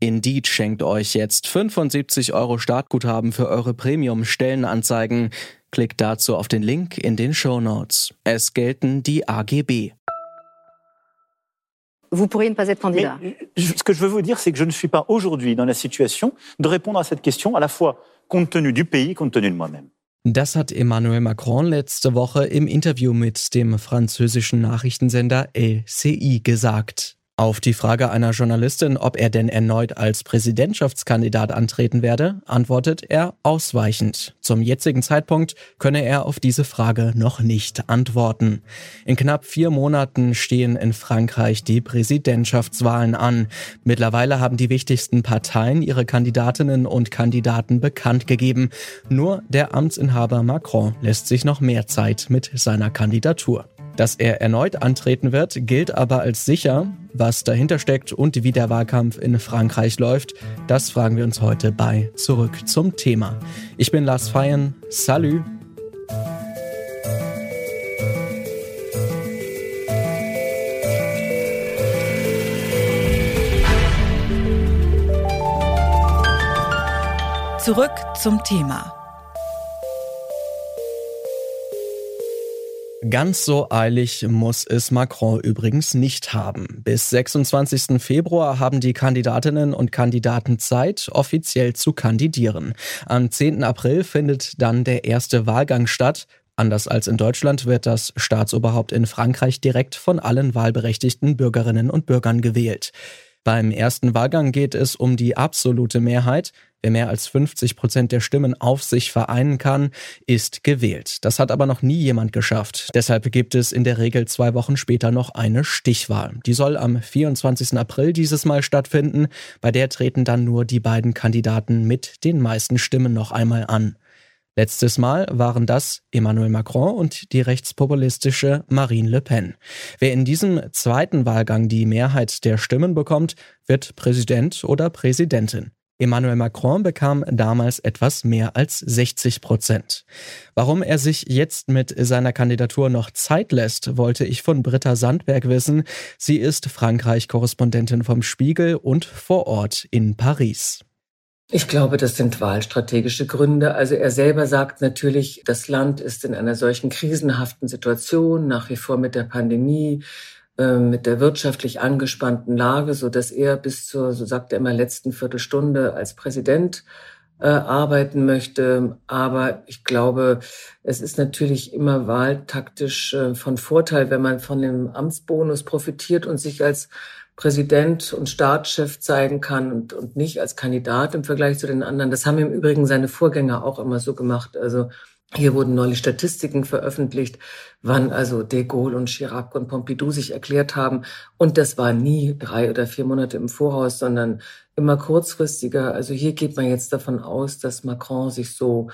Indeed schenkt euch jetzt 75 Euro Startguthaben für eure Premium-Stellenanzeigen. Klickt dazu auf den Link in den Show Notes. Es gelten die AGB. vous pourriez ne pas être candidat. Mais, ce que je veux vous dire, c'est que je ne suis pas aujourd'hui dans la situation de répondre à cette question à la fois compte tenu du pays, compte tenu de moi-même. Das hat Emmanuel Macron letzte Woche im Interview mit dem französischen Nachrichtensender LCI gesagt. Auf die Frage einer Journalistin, ob er denn erneut als Präsidentschaftskandidat antreten werde, antwortet er ausweichend. Zum jetzigen Zeitpunkt könne er auf diese Frage noch nicht antworten. In knapp vier Monaten stehen in Frankreich die Präsidentschaftswahlen an. Mittlerweile haben die wichtigsten Parteien ihre Kandidatinnen und Kandidaten bekannt gegeben. Nur der Amtsinhaber Macron lässt sich noch mehr Zeit mit seiner Kandidatur. Dass er erneut antreten wird, gilt aber als sicher. Was dahinter steckt und wie der Wahlkampf in Frankreich läuft, das fragen wir uns heute bei Zurück zum Thema. Ich bin Lars Feyen. Salut! Zurück zum Thema. Ganz so eilig muss es Macron übrigens nicht haben. Bis 26. Februar haben die Kandidatinnen und Kandidaten Zeit, offiziell zu kandidieren. Am 10. April findet dann der erste Wahlgang statt. Anders als in Deutschland wird das Staatsoberhaupt in Frankreich direkt von allen wahlberechtigten Bürgerinnen und Bürgern gewählt. Beim ersten Wahlgang geht es um die absolute Mehrheit. Wer mehr als 50 Prozent der Stimmen auf sich vereinen kann, ist gewählt. Das hat aber noch nie jemand geschafft. Deshalb gibt es in der Regel zwei Wochen später noch eine Stichwahl. Die soll am 24. April dieses Mal stattfinden. Bei der treten dann nur die beiden Kandidaten mit den meisten Stimmen noch einmal an. Letztes Mal waren das Emmanuel Macron und die rechtspopulistische Marine Le Pen. Wer in diesem zweiten Wahlgang die Mehrheit der Stimmen bekommt, wird Präsident oder Präsidentin. Emmanuel Macron bekam damals etwas mehr als 60 Prozent. Warum er sich jetzt mit seiner Kandidatur noch Zeit lässt, wollte ich von Britta Sandberg wissen. Sie ist Frankreich-Korrespondentin vom Spiegel und vor Ort in Paris. Ich glaube, das sind wahlstrategische Gründe. Also er selber sagt natürlich, das Land ist in einer solchen krisenhaften Situation, nach wie vor mit der Pandemie. Ähm, mit der wirtschaftlich angespannten Lage, so dass er bis zur, so sagt er immer, letzten Viertelstunde als Präsident äh, arbeiten möchte. Aber ich glaube, es ist natürlich immer wahltaktisch äh, von Vorteil, wenn man von dem Amtsbonus profitiert und sich als Präsident und Staatschef zeigen kann und, und nicht als Kandidat im Vergleich zu den anderen. Das haben im Übrigen seine Vorgänger auch immer so gemacht. Also hier wurden neulich Statistiken veröffentlicht, wann also de Gaulle und Chirac und Pompidou sich erklärt haben. Und das war nie drei oder vier Monate im Voraus, sondern immer kurzfristiger. Also hier geht man jetzt davon aus, dass Macron sich so,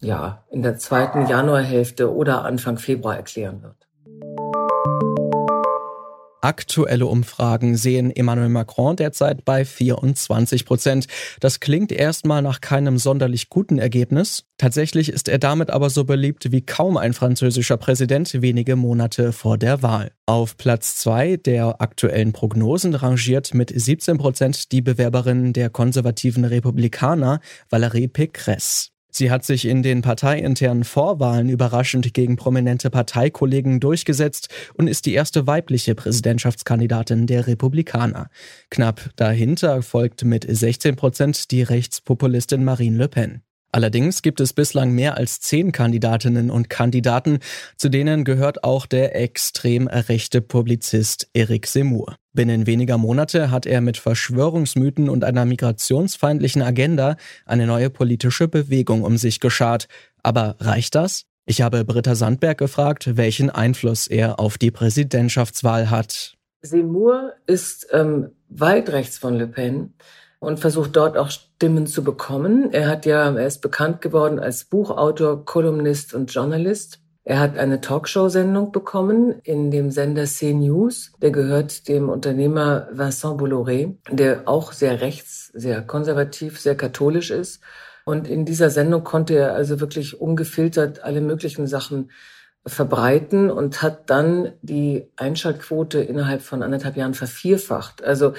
ja, in der zweiten Januarhälfte oder Anfang Februar erklären wird. Aktuelle Umfragen sehen Emmanuel Macron derzeit bei 24 Prozent. Das klingt erstmal nach keinem sonderlich guten Ergebnis. Tatsächlich ist er damit aber so beliebt wie kaum ein französischer Präsident wenige Monate vor der Wahl. Auf Platz zwei der aktuellen Prognosen rangiert mit 17 Prozent die Bewerberin der konservativen Republikaner Valérie Pécresse. Sie hat sich in den parteiinternen Vorwahlen überraschend gegen prominente Parteikollegen durchgesetzt und ist die erste weibliche Präsidentschaftskandidatin der Republikaner. Knapp dahinter folgt mit 16 Prozent die Rechtspopulistin Marine Le Pen. Allerdings gibt es bislang mehr als zehn Kandidatinnen und Kandidaten, zu denen gehört auch der extrem rechte Publizist Eric Seymour. Binnen weniger Monate hat er mit Verschwörungsmythen und einer migrationsfeindlichen Agenda eine neue politische Bewegung um sich geschart. Aber reicht das? Ich habe Britta Sandberg gefragt, welchen Einfluss er auf die Präsidentschaftswahl hat. Seymour ist ähm, weit rechts von Le Pen und versucht dort auch Stimmen zu bekommen. Er hat ja, er ist bekannt geworden als Buchautor, Kolumnist und Journalist. Er hat eine Talkshow-Sendung bekommen in dem Sender CNews. Der gehört dem Unternehmer Vincent Bolloré, der auch sehr rechts, sehr konservativ, sehr katholisch ist. Und in dieser Sendung konnte er also wirklich ungefiltert alle möglichen Sachen verbreiten und hat dann die Einschaltquote innerhalb von anderthalb Jahren vervierfacht. Also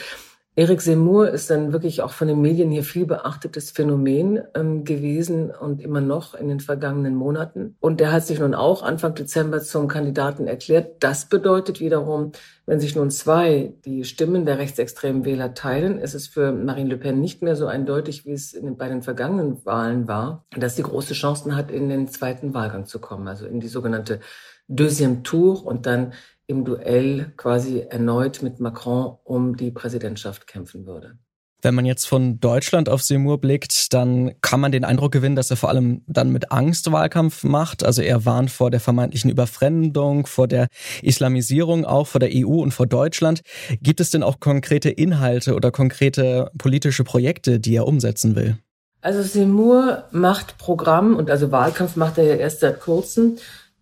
Eric Seymour ist dann wirklich auch von den Medien hier viel beachtetes Phänomen ähm, gewesen und immer noch in den vergangenen Monaten. Und der hat sich nun auch Anfang Dezember zum Kandidaten erklärt. Das bedeutet wiederum, wenn sich nun zwei die Stimmen der rechtsextremen Wähler teilen, ist es für Marine Le Pen nicht mehr so eindeutig, wie es in, bei den vergangenen Wahlen war, dass sie große Chancen hat, in den zweiten Wahlgang zu kommen, also in die sogenannte Deuxième Tour und dann im Duell quasi erneut mit Macron um die Präsidentschaft kämpfen würde. Wenn man jetzt von Deutschland auf Seymour blickt, dann kann man den Eindruck gewinnen, dass er vor allem dann mit Angst Wahlkampf macht. Also er warnt vor der vermeintlichen Überfremdung, vor der Islamisierung, auch vor der EU und vor Deutschland. Gibt es denn auch konkrete Inhalte oder konkrete politische Projekte, die er umsetzen will? Also Seymour macht Programm und also Wahlkampf macht er ja erst seit kurzem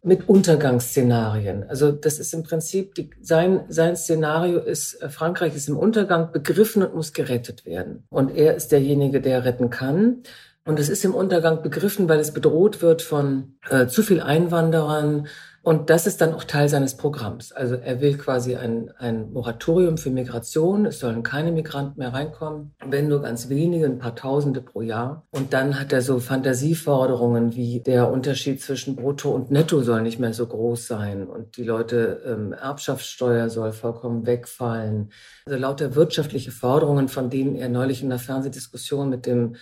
mit Untergangsszenarien. Also das ist im Prinzip die, sein sein Szenario ist äh, Frankreich ist im Untergang begriffen und muss gerettet werden und er ist derjenige, der retten kann. Und es ist im Untergang begriffen, weil es bedroht wird von äh, zu viel Einwanderern, und das ist dann auch Teil seines Programms. Also er will quasi ein, ein Moratorium für Migration. Es sollen keine Migranten mehr reinkommen, wenn nur ganz wenige, ein paar Tausende pro Jahr. Und dann hat er so Fantasieforderungen wie der Unterschied zwischen Brutto und Netto soll nicht mehr so groß sein und die Leute, ähm, Erbschaftssteuer soll vollkommen wegfallen. Also lauter wirtschaftliche Forderungen, von denen er neulich in der Fernsehdiskussion mit dem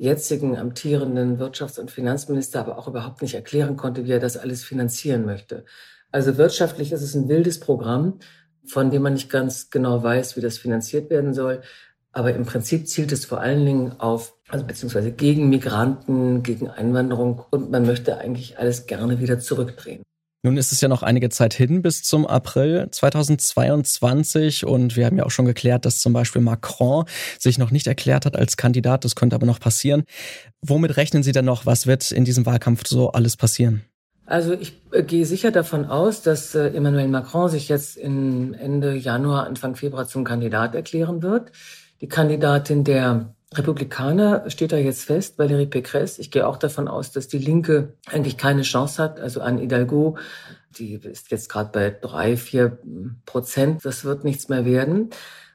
jetzigen amtierenden Wirtschafts- und Finanzminister aber auch überhaupt nicht erklären konnte, wie er das alles finanzieren möchte. Also wirtschaftlich ist es ein wildes Programm, von dem man nicht ganz genau weiß, wie das finanziert werden soll. Aber im Prinzip zielt es vor allen Dingen auf, also beziehungsweise gegen Migranten, gegen Einwanderung und man möchte eigentlich alles gerne wieder zurückdrehen. Nun ist es ja noch einige Zeit hin bis zum April 2022 und wir haben ja auch schon geklärt, dass zum Beispiel Macron sich noch nicht erklärt hat als Kandidat. Das könnte aber noch passieren. Womit rechnen Sie denn noch? Was wird in diesem Wahlkampf so alles passieren? Also ich äh, gehe sicher davon aus, dass äh, Emmanuel Macron sich jetzt Ende Januar, Anfang Februar zum Kandidat erklären wird. Die Kandidatin der Republikaner steht da jetzt fest, Valérie Pécresse. Ich gehe auch davon aus, dass die Linke eigentlich keine Chance hat. Also an Hidalgo, die ist jetzt gerade bei drei, vier Prozent. Das wird nichts mehr werden.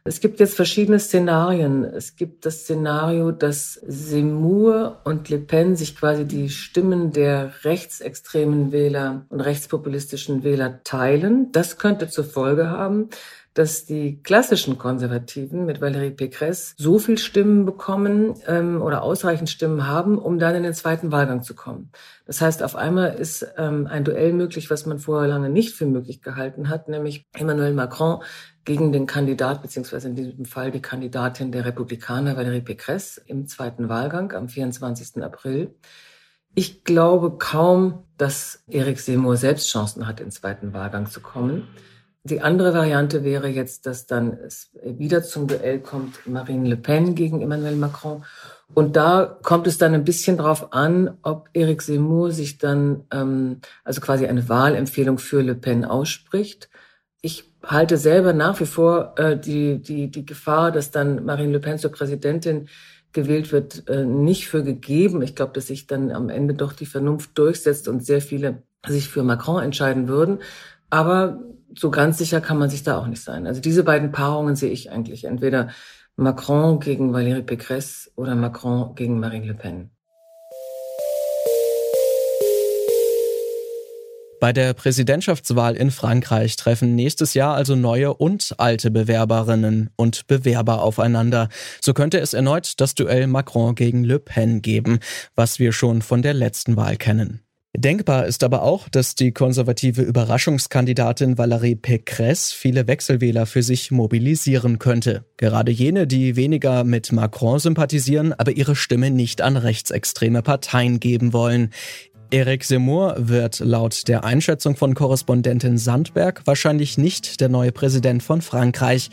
Es gibt jetzt verschiedene Szenarien. Es gibt das Szenario, dass Seymour und Le Pen sich quasi die Stimmen der rechtsextremen Wähler und rechtspopulistischen Wähler teilen. Das könnte zur Folge haben, dass die klassischen Konservativen mit Valérie Pécresse so viel Stimmen bekommen ähm, oder ausreichend Stimmen haben, um dann in den zweiten Wahlgang zu kommen. Das heißt, auf einmal ist ähm, ein Duell möglich, was man vorher lange nicht für möglich gehalten hat, nämlich Emmanuel Macron gegen den Kandidat, beziehungsweise in diesem Fall die Kandidatin der Republikaner Valérie Pécresse im zweiten Wahlgang am 24. April. Ich glaube kaum, dass Eric Seymour selbst Chancen hat, in den zweiten Wahlgang zu kommen. Die andere Variante wäre jetzt, dass dann es wieder zum Duell kommt Marine Le Pen gegen Emmanuel Macron. Und da kommt es dann ein bisschen drauf an, ob Eric Seymour sich dann, ähm, also quasi eine Wahlempfehlung für Le Pen ausspricht. Ich halte selber nach wie vor äh, die, die, die Gefahr, dass dann Marine Le Pen zur Präsidentin gewählt wird, äh, nicht für gegeben. Ich glaube, dass sich dann am Ende doch die Vernunft durchsetzt und sehr viele sich für Macron entscheiden würden. Aber so ganz sicher kann man sich da auch nicht sein. Also diese beiden Paarungen sehe ich eigentlich. Entweder Macron gegen Valérie Pécresse oder Macron gegen Marine Le Pen. Bei der Präsidentschaftswahl in Frankreich treffen nächstes Jahr also neue und alte Bewerberinnen und Bewerber aufeinander. So könnte es erneut das Duell Macron gegen Le Pen geben, was wir schon von der letzten Wahl kennen. Denkbar ist aber auch, dass die konservative Überraschungskandidatin Valérie Pécresse viele Wechselwähler für sich mobilisieren könnte. Gerade jene, die weniger mit Macron sympathisieren, aber ihre Stimme nicht an rechtsextreme Parteien geben wollen. Eric Seymour wird laut der Einschätzung von Korrespondentin Sandberg wahrscheinlich nicht der neue Präsident von Frankreich.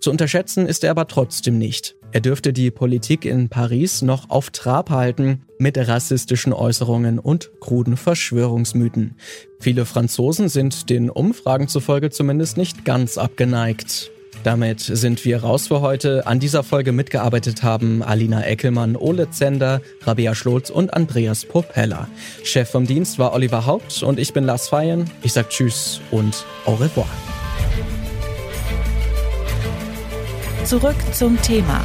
Zu unterschätzen ist er aber trotzdem nicht. Er dürfte die Politik in Paris noch auf Trab halten mit rassistischen Äußerungen und kruden Verschwörungsmythen. Viele Franzosen sind den Umfragen zufolge zumindest nicht ganz abgeneigt. Damit sind wir raus für heute. An dieser Folge mitgearbeitet haben Alina Eckelmann, Ole Zender, Rabea Schlotz und Andreas Propeller. Chef vom Dienst war Oliver Haupt und ich bin Lars Feyen. Ich sag Tschüss und au revoir. Zurück zum Thema